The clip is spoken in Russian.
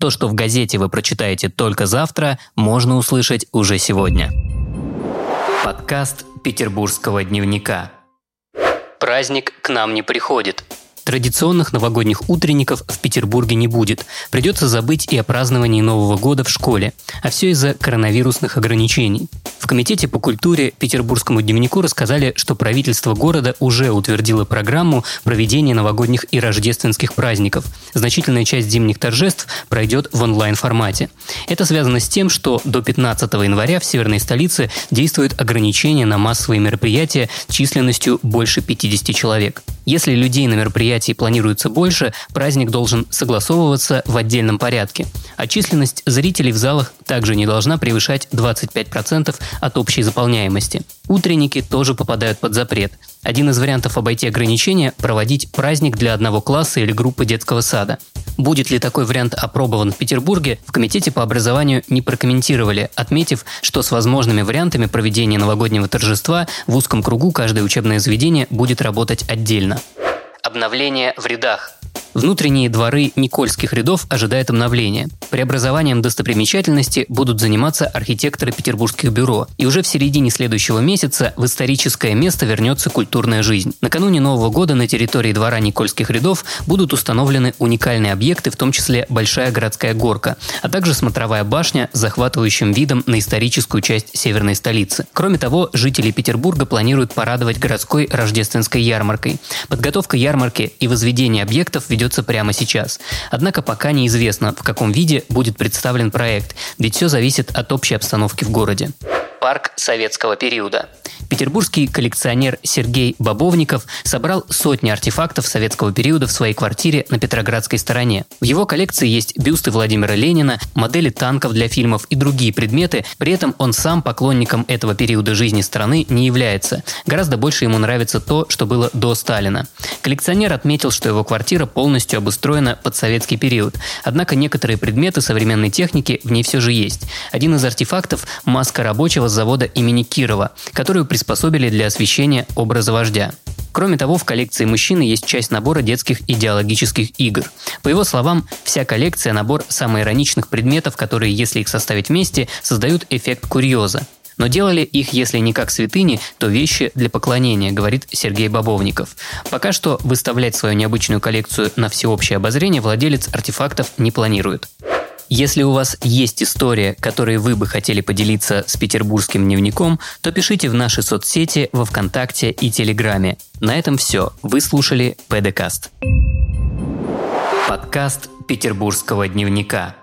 То, что в газете вы прочитаете только завтра, можно услышать уже сегодня. Подкаст Петербургского дневника. Праздник к нам не приходит. Традиционных новогодних утренников в Петербурге не будет. Придется забыть и о праздновании Нового года в школе. А все из-за коронавирусных ограничений. В Комитете по культуре Петербургскому дневнику рассказали, что правительство города уже утвердило программу проведения новогодних и рождественских праздников. Значительная часть зимних торжеств пройдет в онлайн-формате. Это связано с тем, что до 15 января в северной столице действуют ограничения на массовые мероприятия численностью больше 50 человек. Если людей на мероприятии планируется больше, праздник должен согласовываться в отдельном порядке. А численность зрителей в залах также не должна превышать 25% от общей заполняемости. Утренники тоже попадают под запрет. Один из вариантов обойти ограничения – проводить праздник для одного класса или группы детского сада. Будет ли такой вариант опробован в Петербурге, в Комитете по образованию не прокомментировали, отметив, что с возможными вариантами проведения новогоднего торжества в узком кругу каждое учебное заведение будет работать отдельно. Обновление в рядах – Внутренние дворы Никольских рядов ожидает обновления. Преобразованием достопримечательности будут заниматься архитекторы петербургских бюро. И уже в середине следующего месяца в историческое место вернется культурная жизнь. Накануне Нового года на территории двора Никольских рядов будут установлены уникальные объекты, в том числе Большая городская горка, а также смотровая башня с захватывающим видом на историческую часть северной столицы. Кроме того, жители Петербурга планируют порадовать городской рождественской ярмаркой. Подготовка ярмарки и возведение объектов ведет ведется прямо сейчас. Однако пока неизвестно, в каком виде будет представлен проект, ведь все зависит от общей обстановки в городе. Парк советского периода. Петербургский коллекционер Сергей Бобовников собрал сотни артефактов советского периода в своей квартире на Петроградской стороне. В его коллекции есть бюсты Владимира Ленина, модели танков для фильмов и другие предметы, при этом он сам поклонником этого периода жизни страны не является. Гораздо больше ему нравится то, что было до Сталина. Коллекционер отметил, что его квартира полностью обустроена под советский период, однако некоторые предметы современной техники в ней все же есть. Один из артефактов – маска рабочего с завода имени Кирова, которую приспособили для освещения образа вождя. Кроме того, в коллекции мужчины есть часть набора детских идеологических игр. По его словам, вся коллекция – набор самоироничных предметов, которые, если их составить вместе, создают эффект курьеза. Но делали их, если не как святыни, то вещи для поклонения, говорит Сергей Бобовников. Пока что выставлять свою необычную коллекцию на всеобщее обозрение владелец артефактов не планирует. Если у вас есть история, которой вы бы хотели поделиться с петербургским дневником, то пишите в наши соцсети во Вконтакте и Телеграме. На этом все. Вы слушали ПДКаст. Подкаст петербургского дневника.